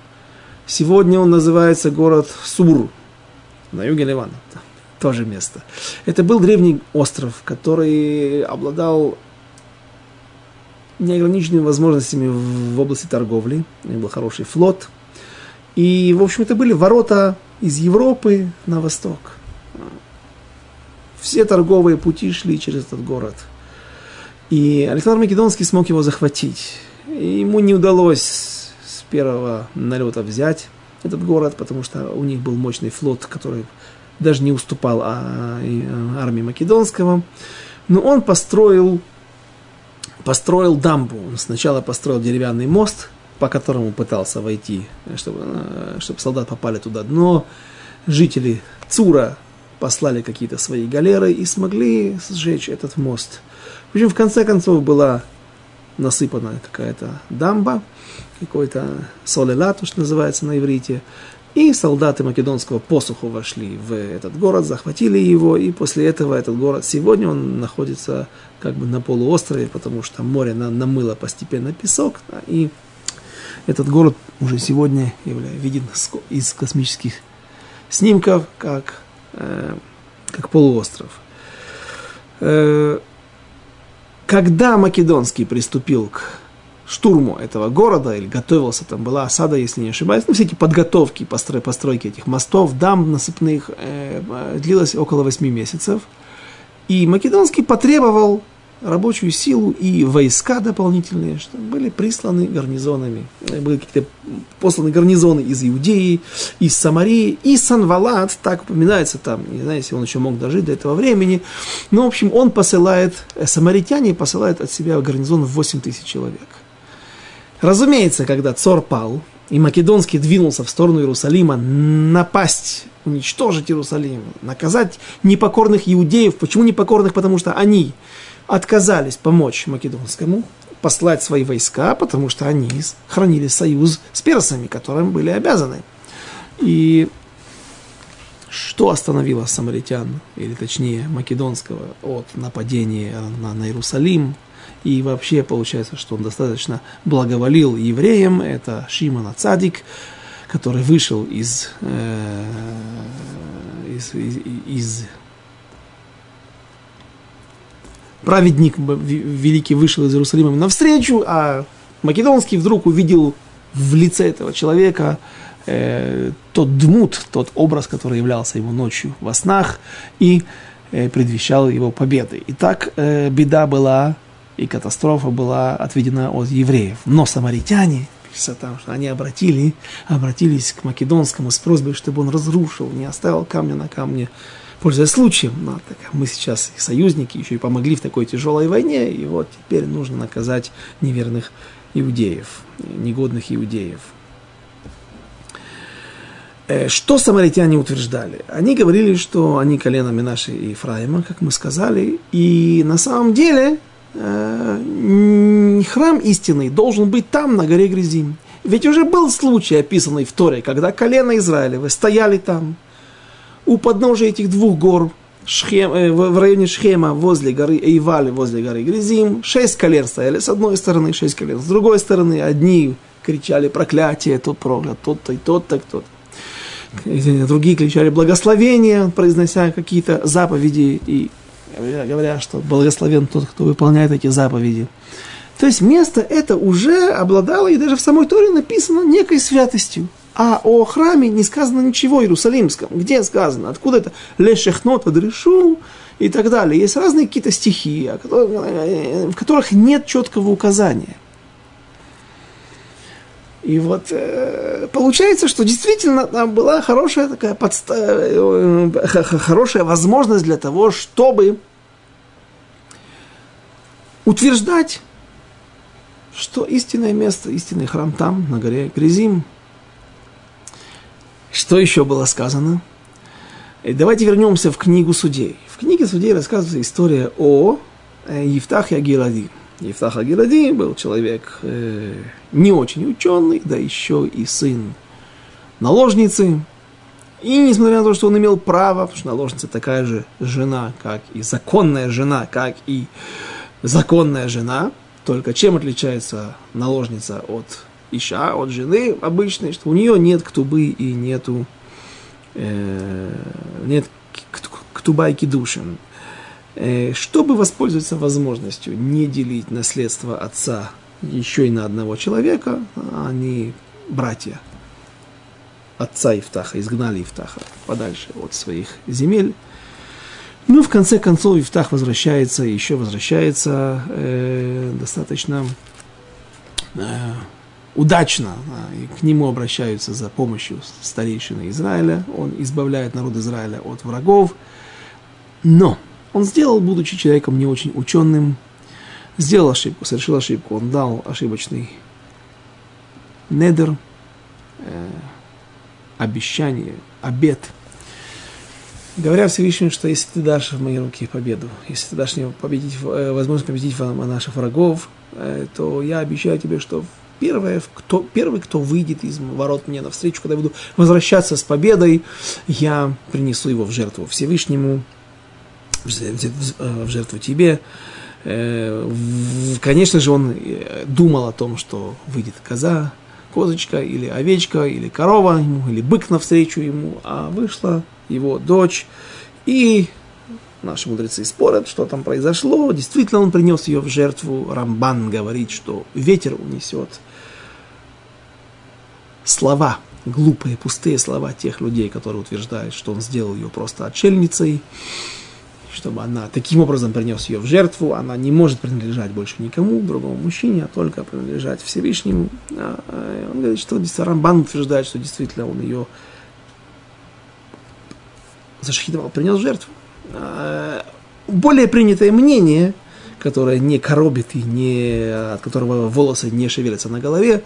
Сегодня он называется город Сур. На юге Ливана. Тоже место. Это был древний остров, который обладал неограниченными возможностями в области торговли. У него был хороший флот. И, в общем, это были ворота из Европы на восток. Все торговые пути шли через этот город. И Александр Македонский смог его захватить. И ему не удалось с первого налета взять этот город, потому что у них был мощный флот, который даже не уступал а, армии Македонского. Но он построил, построил дамбу. Он сначала построил деревянный мост – по которому пытался войти, чтобы, э, чтобы солдат попали туда. Но жители Цура послали какие-то свои галеры и смогли сжечь этот мост. В общем, в конце концов была насыпана какая-то дамба, какой-то солелат, что называется на иврите, и солдаты македонского посуху вошли в этот город, захватили его, и после этого этот город, сегодня он находится как бы на полуострове, потому что море намыло постепенно песок, да, и этот город уже сегодня является, виден из космических снимков как, э, как полуостров. Э, когда Македонский приступил к штурму этого города, или готовился, там была осада, если не ошибаюсь, ну, все эти подготовки, построй, постройки этих мостов, дам насыпных, э, длилось около 8 месяцев. И Македонский потребовал рабочую силу и войска дополнительные, что были присланы гарнизонами. Были какие-то посланы гарнизоны из Иудеи, из Самарии, и Санвалат, так упоминается там, не знаю, если он еще мог дожить до этого времени. Но, в общем, он посылает, э, самаритяне посылают от себя гарнизон в 8 тысяч человек. Разумеется, когда Цор пал, и Македонский двинулся в сторону Иерусалима напасть, уничтожить Иерусалим, наказать непокорных иудеев. Почему непокорных? Потому что они отказались помочь Македонскому послать свои войска, потому что они хранили союз с персами, которым были обязаны. И что остановило самаритян, или точнее Македонского, от нападения на, Иерусалим? И вообще получается, что он достаточно благоволил евреям, это Шимона Цадик, который вышел из, э, из, из, из праведник великий вышел из Иерусалима навстречу, а Македонский вдруг увидел в лице этого человека э, тот дмут, тот образ, который являлся ему ночью во снах и э, предвещал его победы. И так э, беда была и катастрофа была отведена от евреев. Но самаритяне, пишется там, что они обратили, обратились к Македонскому с просьбой, чтобы он разрушил, не оставил камня на камне, пользуясь случаем. Но, так, мы сейчас союзники, еще и помогли в такой тяжелой войне, и вот теперь нужно наказать неверных иудеев, негодных иудеев. Э, что самаритяне утверждали? Они говорили, что они коленами наши Ефраима, как мы сказали, и на самом деле э, храм истинный должен быть там, на горе Грязим. Ведь уже был случай, описанный в Торе, когда колено Израилевы стояли там, у подножия этих двух гор, Шхем, э, в районе Шхема, возле горы Эйвали, возле горы Грязим, шесть колен стояли с одной стороны, шесть колен с другой стороны. Одни кричали проклятие, тот проклят, тот-то и тот-то, кто-то. Другие кричали благословение, произнося какие-то заповеди и говоря, что благословен тот, кто выполняет эти заповеди. То есть место это уже обладало, и даже в самой Торе написано некой святостью. А о храме не сказано ничего иерусалимском. Где сказано? Откуда это? Лешехнот адрешу и так далее. Есть разные какие-то стихи, в которых нет четкого указания. И вот э, получается, что действительно там была хорошая такая подста... Э, хорошая возможность для того, чтобы утверждать, что истинное место, истинный храм там, на горе Грязим, что еще было сказано? И давайте вернемся в книгу судей. В книге судей рассказывается история о э, Евтахе Агилади. Евтах Агилади был человек э, не очень ученый, да еще и сын наложницы. И несмотря на то, что он имел право, потому что наложница такая же жена, как и законная жена, как и законная жена, только чем отличается наложница от Иша, от жены обычной, что у нее нет ктубы и нету э, нет ктуба и кидушин. Э, чтобы воспользоваться возможностью не делить наследство отца еще и на одного человека, они братья отца Ифтаха, изгнали Ифтаха подальше от своих земель. Ну, в конце концов, Ифтах возвращается, еще возвращается э, достаточно э, удачно, и к нему обращаются за помощью старейшины Израиля, он избавляет народ Израиля от врагов, но он сделал, будучи человеком не очень ученым, сделал ошибку, совершил ошибку, он дал ошибочный недер, э, обещание, обет, говоря Всевышнему, что если ты дашь в мои руки победу, если ты дашь мне победить, э, возможность победить наших врагов, э, то я обещаю тебе, что первое, кто, первый, кто выйдет из ворот мне навстречу, когда я буду возвращаться с победой, я принесу его в жертву Всевышнему, в жертву тебе. Э, конечно же, он э, думал о том, что выйдет коза, козочка, или овечка, или корова ему, или бык навстречу ему, а вышла его дочь, и наши мудрецы спорят, что там произошло. Действительно, он принес ее в жертву. Рамбан говорит, что ветер унесет слова, глупые, пустые слова тех людей, которые утверждают, что он сделал ее просто отшельницей, чтобы она таким образом принес ее в жертву, она не может принадлежать больше никому, другому мужчине, а только принадлежать Всевышнему. А, а, он говорит, что Рамбан утверждает, что действительно он ее зашхитовал, принес в жертву. А, более принятое мнение – которое не коробит и не, от которого волосы не шевелятся на голове.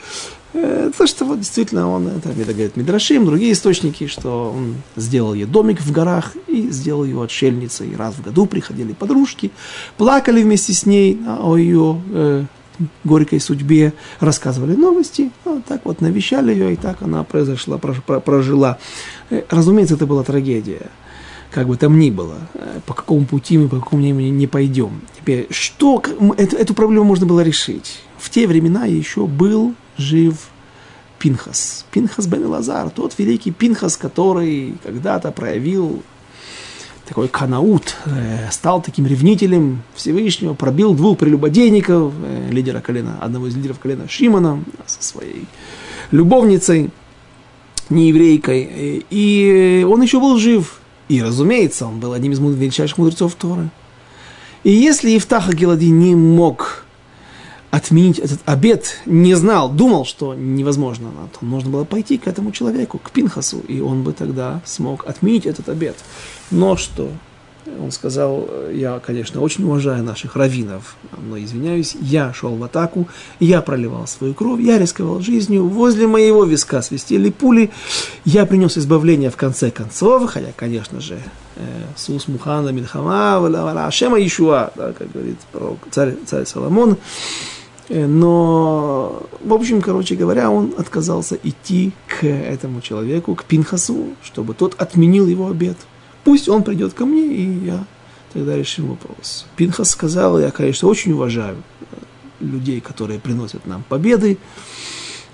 Э, то, что вот действительно он, это говорит Мидрашим, другие источники, что он сделал ей домик в горах и сделал ее отшельницей. Раз в году приходили подружки, плакали вместе с ней о ее э, горькой судьбе, рассказывали новости, вот так вот навещали ее, и так она произошла, прожила. Э, разумеется, это была трагедия как бы там ни было, э, по какому пути мы, по какому времени не пойдем. Теперь, что, эту, эту проблему можно было решить. В те времена еще был жив Пинхас. Пинхас бен Лазар, тот великий Пинхас, который когда-то проявил такой канаут, э, стал таким ревнителем Всевышнего, пробил двух прелюбодейников, э, лидера колена, одного из лидеров колена Шимона со своей любовницей, нееврейкой. И он еще был жив. И, разумеется, он был одним из величайших мудрецов Торы. И если Ифтах Агилади не мог отменить этот обед, не знал, думал, что невозможно, то нужно было пойти к этому человеку, к Пинхасу, и он бы тогда смог отменить этот обед. Но что? Он сказал, я, конечно, очень уважаю наших раввинов, но извиняюсь, я шел в атаку, я проливал свою кровь, я рисковал жизнью, возле моего виска свистели пули, я принес избавление в конце концов, хотя, конечно же, э, Сус Мухана Мильхама, Ашема Ишуа, да, как говорит пророк, царь, царь Соломон, Э, но, в общем, короче говоря, он отказался идти к этому человеку, к Пинхасу, чтобы тот отменил его обед. Пусть он придет ко мне, и я тогда решим вопрос. Пинхас сказал, я, конечно, очень уважаю э, людей, которые приносят нам победы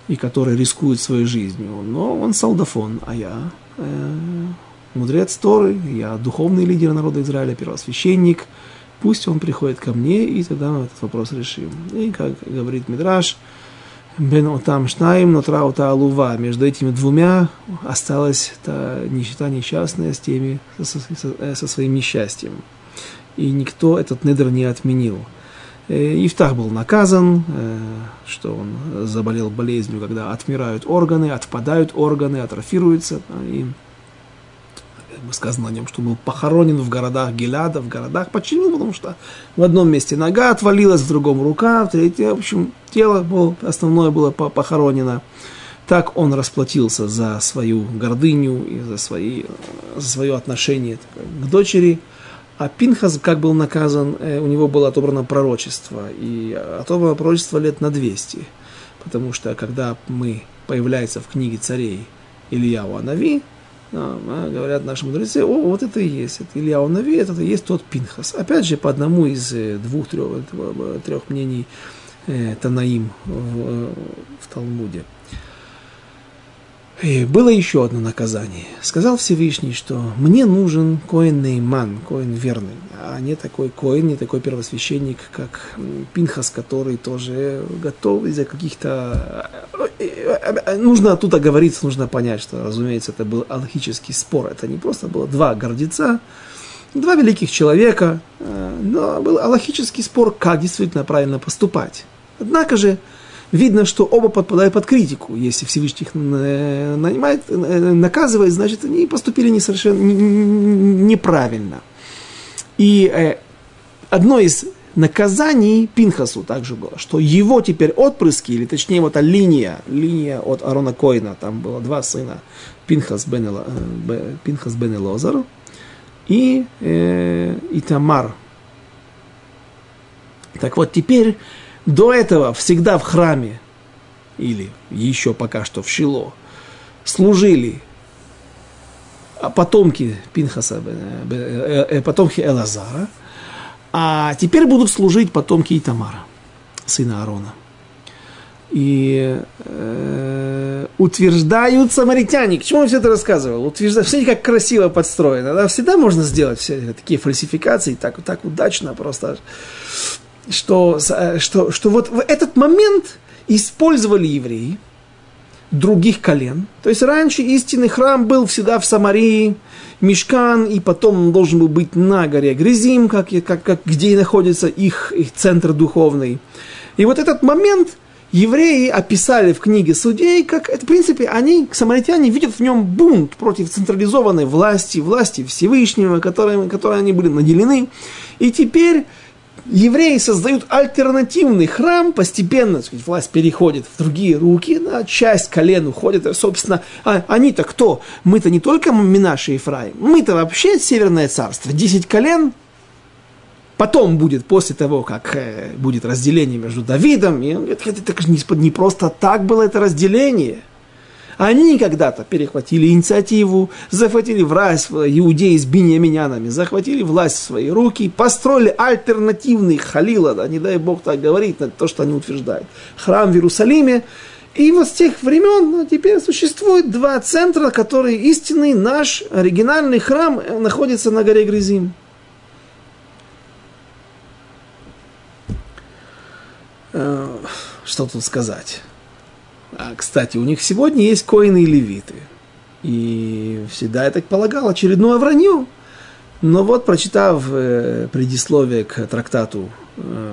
и которые рискуют своей жизнью, но он солдафон, а я э, мудрец Торы, я духовный лидер народа Израиля, первосвященник – пусть он приходит ко мне, и тогда мы этот вопрос решим. И, как говорит Мидраш, Бен Отам Шнаим, Нотра Ута Алува. Между этими двумя осталась та нищета несчастная с теми, со, со, со своим несчастьем. И никто этот недр не отменил. Э, Ифтах был наказан, э, что он заболел болезнью, когда отмирают органы, отпадают органы, атрофируются. И сказано о нем, что был похоронен в городах Геляда, в городах. Почему? Потому что в одном месте нога отвалилась, в другом рука, в третьем, в общем, тело было, основное было похоронено. Так он расплатился за свою гордыню и за, свои, за свое отношение к дочери. А Пинхас, как был наказан, э, у него было отобрано пророчество. И отобрано пророчество лет на 200. Потому что когда мы появляется в книге царей Илья Уанави, говорят наши мудрецы, о, вот это и есть, это Илья Нави, это и есть тот Пинхас. Опять же, по одному из э, двух-трех трех мнений э, Танаим в, в Талмуде. И было еще одно наказание. Сказал Всевышний, что мне нужен коин Нейман, коин верный, а не такой коин, не такой первосвященник, как Пинхас, который тоже готов из-за каких-то... Нужно тут оговориться, нужно понять, что, разумеется, это был аллахический спор. Это не просто было два гордеца, два великих человека, но был аллахический спор, как действительно правильно поступать. Однако же, видно, что оба подпадают под критику. Если Всевышний их э, нанимает, э, наказывает, значит, они поступили не совершенно неправильно. И э, одно из наказаний Пинхасу также было, что его теперь отпрыски, или точнее вот эта линия, линия от Арона Коина, там было два сына, Пинхас бен, Пинхас бен Элозар и э, Итамар. Так вот, теперь до этого всегда в храме, или еще пока что в Шило, служили потомки Пинхаса, э, э, потомки Элазара, а теперь будут служить потомки Итамара, сына Аарона. И э, утверждают самаритяне. К чему я все это рассказывал? Утверждают. Смотрите, как красиво подстроено. Да? Всегда можно сделать все такие фальсификации так, так удачно просто что, э, что, что вот в этот момент использовали евреи других колен. То есть раньше истинный храм был всегда в Самарии, Мешкан, и потом он должен был быть на горе Грязим, как, как, как, где и находится их, их центр духовный. И вот этот момент евреи описали в книге судей, как, в принципе, они, самаритяне, видят в нем бунт против централизованной власти, власти Всевышнего, которой, которой они были наделены. И теперь евреи создают альтернативный храм, постепенно сказать, власть переходит в другие руки, да, часть колен уходит, собственно, а, они-то кто? Мы-то не только Минаши и Ефраим, мы-то вообще Северное царство, 10 колен, потом будет, после того, как э, будет разделение между Давидом, и он говорит, это, это не, не просто так было это разделение – они когда-то перехватили инициативу, захватили власть иудеи с биньяминянами, захватили власть в свои руки, построили альтернативный халила, да, не дай бог так говорить, на то, что они утверждают, храм в Иерусалиме, И вот с тех времен ну, теперь существует два центра, которые истинный наш оригинальный храм находится на горе Грязим. Э, что тут сказать? А, кстати, у них сегодня есть коины и левиты. И всегда, я так полагал, очередное вранье. Но вот, прочитав э, предисловие к трактату э,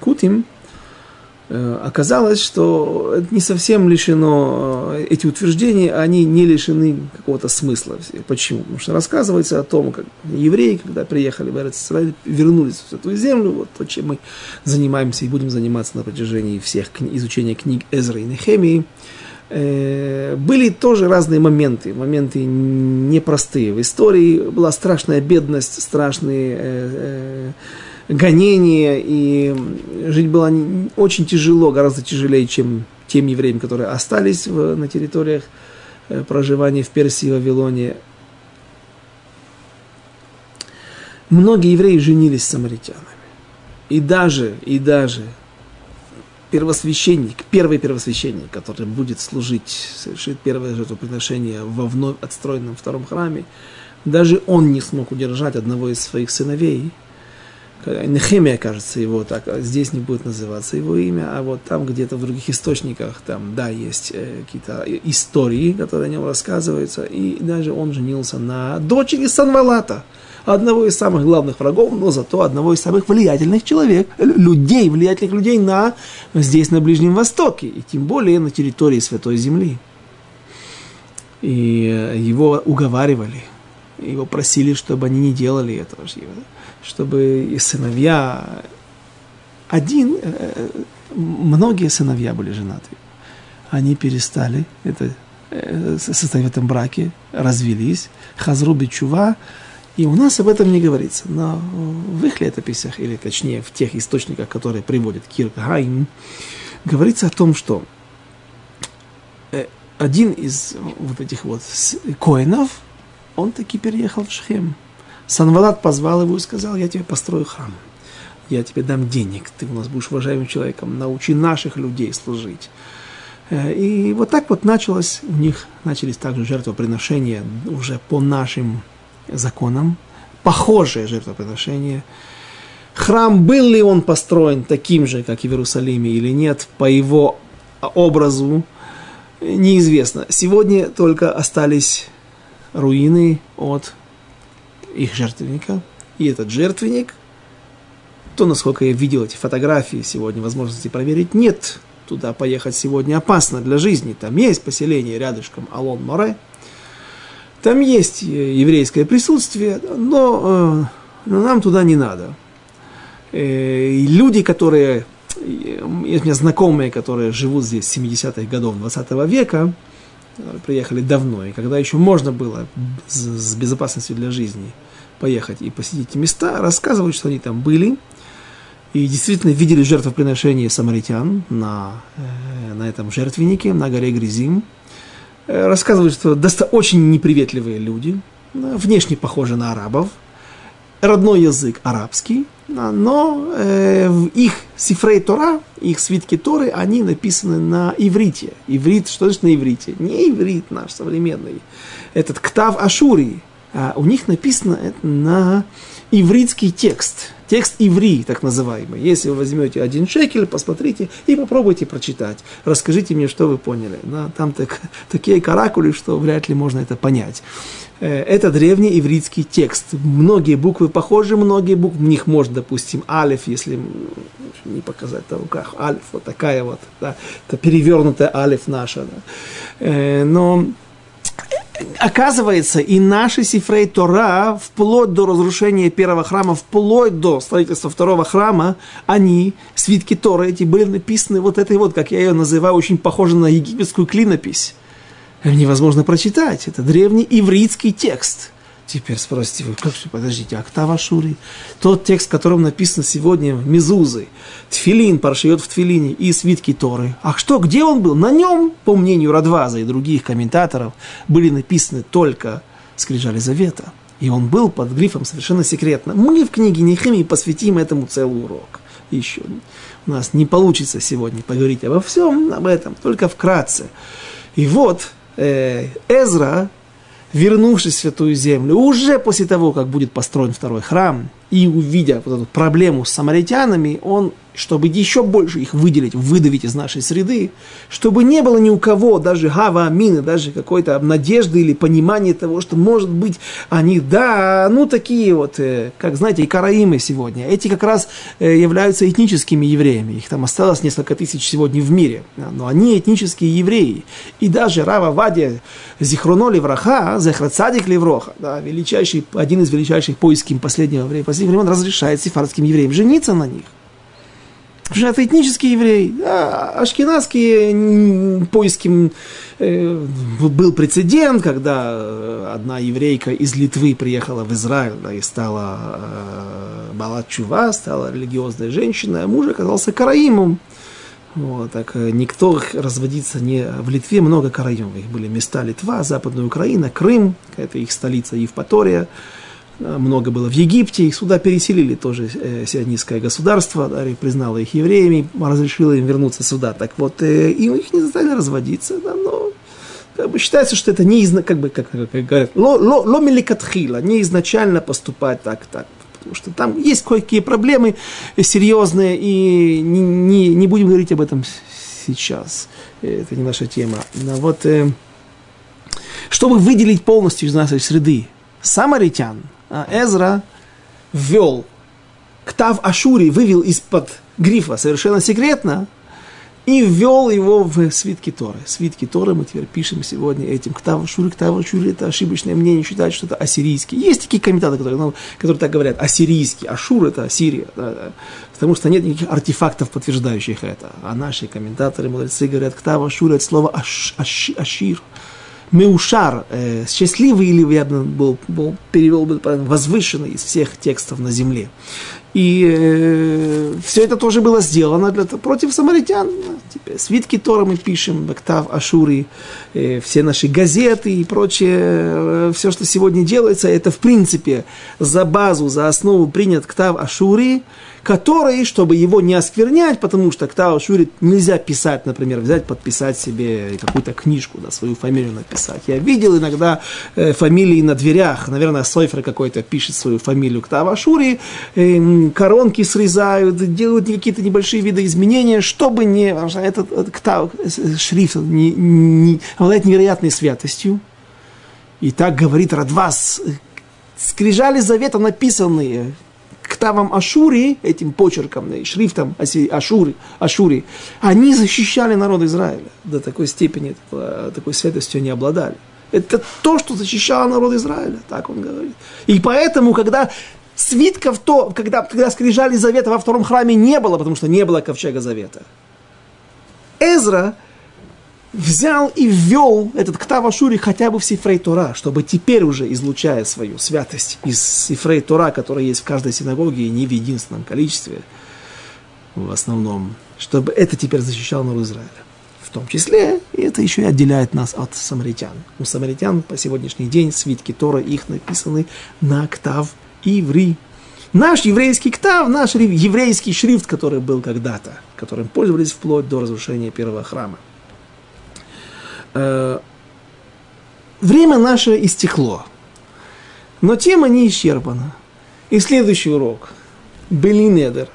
Кутим, оказалось, что это не совсем лишено, э, эти утверждения, они не лишены какого-то смысла. Почему? Потому что рассказывается о том, как евреи, когда приехали в Израиль, вернулись в эту землю, вот то, чем мы занимаемся и будем заниматься на протяжении всех изучения книг Эзра и Нехемии, э, были тоже разные моменты, моменты непростые. В истории была страшная бедность, страшные гонения, и жить было очень тяжело, гораздо тяжелее, чем тем евреям, которые остались в, на территориях э, проживания в Персии и Вавилоне. Многие евреи женились с самаритянами. И даже, и даже первосвященник, первый первосвященник, который будет служить, совершит первое жертвоприношение во вновь отстроенном втором храме, даже он не смог удержать одного из своих сыновей – Нехемия, кажется, его так, а здесь не будет называться его имя, а вот там где-то в других источниках, там, да, есть э, какие-то истории, которые о нем рассказываются, и даже он женился на дочери Санвалата, одного из самых главных врагов, но зато одного из самых влиятельных человек, людей, влиятельных людей на, здесь, на Ближнем Востоке, и тем более на территории Святой Земли. И э, его уговаривали, его просили, чтобы они не делали этого чтобы и сыновья, один, э, многие сыновья были женаты. Они перестали это, э, состоять в этом браке, развелись, хазруби чува, и у нас об этом не говорится. Но в их летописях, или точнее в тех источниках, которые приводит Кирк говорится о том, что э, один из вот этих вот коинов, он таки переехал в Шхем. Санвалат позвал его и сказал, я тебе построю храм, я тебе дам денег, ты у нас будешь уважаемым человеком, научи наших людей служить. Э, и вот так вот началось, у них начались также жертвоприношения уже по нашим законам, похожие жертвоприношения. Храм, был ли он построен таким же, как и в Иерусалиме или нет, по его образу, неизвестно. Сегодня только остались руины от их жертвенника. И этот жертвенник, то, насколько я видел эти фотографии сегодня, возможности проверить, нет. Туда поехать сегодня опасно для жизни. Там есть поселение рядышком Алон-Море. Там есть еврейское присутствие, но, э, но нам туда не надо. Э, и люди, которые, у меня знакомые, которые живут здесь с 70-х годов 20 века, приехали давно, и когда еще можно было с безопасностью для жизни поехать и посетить места, рассказывают, что они там были, и действительно видели жертвоприношение самаритян на, э, на этом жертвеннике, на горе Гризим. Э, рассказывают, что доста- очень неприветливые люди, внешне похожи на арабов, родной язык арабский, но э, в их сифрей Тора, их свитки Торы, они написаны на иврите. Иврит, что значит на иврите? Не иврит наш современный. Этот ктав Ашури. А у них написано это на ивритский текст. Текст иври, так называемый. Если вы возьмете один шекель, посмотрите и попробуйте прочитать. Расскажите мне, что вы поняли. Да, там так, такие каракули, что вряд ли можно это понять. Э, это древний ивритский текст. Многие буквы похожи, многие буквы, в них можно, допустим, алиф, если не показать на руках, алиф, вот такая вот, да, это перевернутая алиф наша. Да. Э, но оказывается, и наши сифрей Тора, вплоть до разрушения первого храма, вплоть до строительства второго храма, они, свитки Торы эти, были написаны вот этой вот, как я ее называю, очень похоже на египетскую клинопись невозможно прочитать. Это древний ивритский текст. Теперь спросите вы, как же, подождите, октава Шури, тот текст, которым написано сегодня Мезузы, Тфилин, Паршиот в Тфилине и свитки Торы. А что, где он был? На нем, по мнению Радваза и других комментаторов, были написаны только скрижали завета. И он был под грифом совершенно секретно. Мы в книге Нехемии посвятим этому целый урок. еще. У нас не получится сегодня поговорить обо всем об этом, только вкратце. И вот э, Эзра, вернувшись в Святую Землю, уже после того, как будет построен второй храм, и увидя вот эту проблему с самаритянами, он чтобы еще больше их выделить, выдавить из нашей среды, чтобы не было ни у кого даже гава амины, даже какой-то надежды или понимания того, что, может быть, они, да, ну, такие вот, э, как, знаете, и караимы сегодня. Эти как раз э, являются этническими евреями. Их там осталось несколько тысяч сегодня в мире. Но они этнические евреи. И даже Рава Вадия Зихроно Левраха, Зехрацадик Левроха, да, величайший, один из величайших поиским последнего времени, последних времен разрешает сефардским евреям жениться на них. Потому что это этнический еврей. А ашкенадские поиски э, был прецедент, когда э, одна еврейка из Литвы приехала в Израиль да, и стала э, Балат стала религиозной женщиной, а муж оказался караимом. Вот, так э, никто разводиться не в Литве, много караимов. Их были места Литва, Западная Украина, Крым, это их столица Евпатория много было в Египте, их сюда переселили тоже э, сионистское государство, да, признало их евреями, разрешило им вернуться сюда. Так вот, э, и их не заставили разводиться, да, но как бы считается, что это не изна, как бы, как, как, говорят, ло, ло, ло меликатхила, не изначально поступать так, так. Потому что там есть кое-какие проблемы серьезные, и не, не, не будем говорить об этом сейчас. Это не наша тема. Но вот, э, чтобы выделить полностью из нашей среды самаритян – Эзра ввел Ктав Ашури, вывел из-под грифа совершенно секретно и ввел его в свитки Торы. Свитки Торы мы теперь пишем сегодня этим. Ктав Ашури, Ктав Ашури, это ошибочное мнение, считают, что это ассирийский. Есть такие комментаторы, которые, ну, которые так говорят, ассирийский, Ашур это Ассирия, да, да, потому что нет никаких артефактов, подтверждающих это. А наши комментаторы, мудрецы говорят, Ктав Ашури, это слово аш, аш, Ашир, Меушар, э, счастливый или я бы был, был, перевел бы возвышенный из всех текстов на земле. И э, все это тоже было сделано для, против самаритян. Теперь свитки Тора мы пишем, Бактав, Ашури, э, все наши газеты и прочее, э, все, что сегодня делается, это в принципе за базу, за основу принят Ктав Ашури, который, чтобы его не осквернять, потому что Ктау Шурит нельзя писать, например, взять, подписать себе какую-то книжку, да, свою фамилию написать. Я видел иногда э, фамилии на дверях, наверное, Сойфер какой-то пишет свою фамилию Ктава Шури, э, коронки срезают, делают какие-то небольшие виды изменения, чтобы не... Этот, этот э, шрифт не, не, обладает невероятной святостью. И так говорит Радвас, скрижали завета написанные ктавам Ашури, этим почерком, шрифтом Ашури, Ашури, они защищали народ Израиля. До такой степени, такой святостью они обладали. Это то, что защищало народ Израиля, так он говорит. И поэтому, когда свитков то, когда, когда скрижали завета во втором храме не было, потому что не было ковчега завета. Эзра взял и ввел этот Ктава Шури хотя бы в Сифрей Тора, чтобы теперь уже, излучая свою святость из Сифрей Тора, которая есть в каждой синагоге и не в единственном количестве, в основном, чтобы это теперь защищало народ Израиля. В том числе, и это еще и отделяет нас от самаритян. У самаритян по сегодняшний день свитки Тора, их написаны на Ктав Иври. Наш еврейский ктав, наш еврейский шрифт, который был когда-то, которым пользовались вплоть до разрушения первого храма. Э, время наше истекло, но тема не исчерпана. И следующий урок, Белинедер,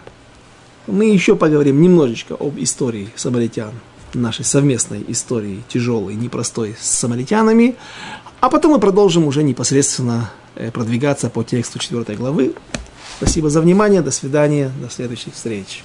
мы еще поговорим немножечко об истории самаритян, нашей совместной истории, тяжелой, непростой с самаритянами, а потом мы продолжим уже непосредственно э, продвигаться по тексту 4 главы. Спасибо за внимание, до свидания, до следующих встреч.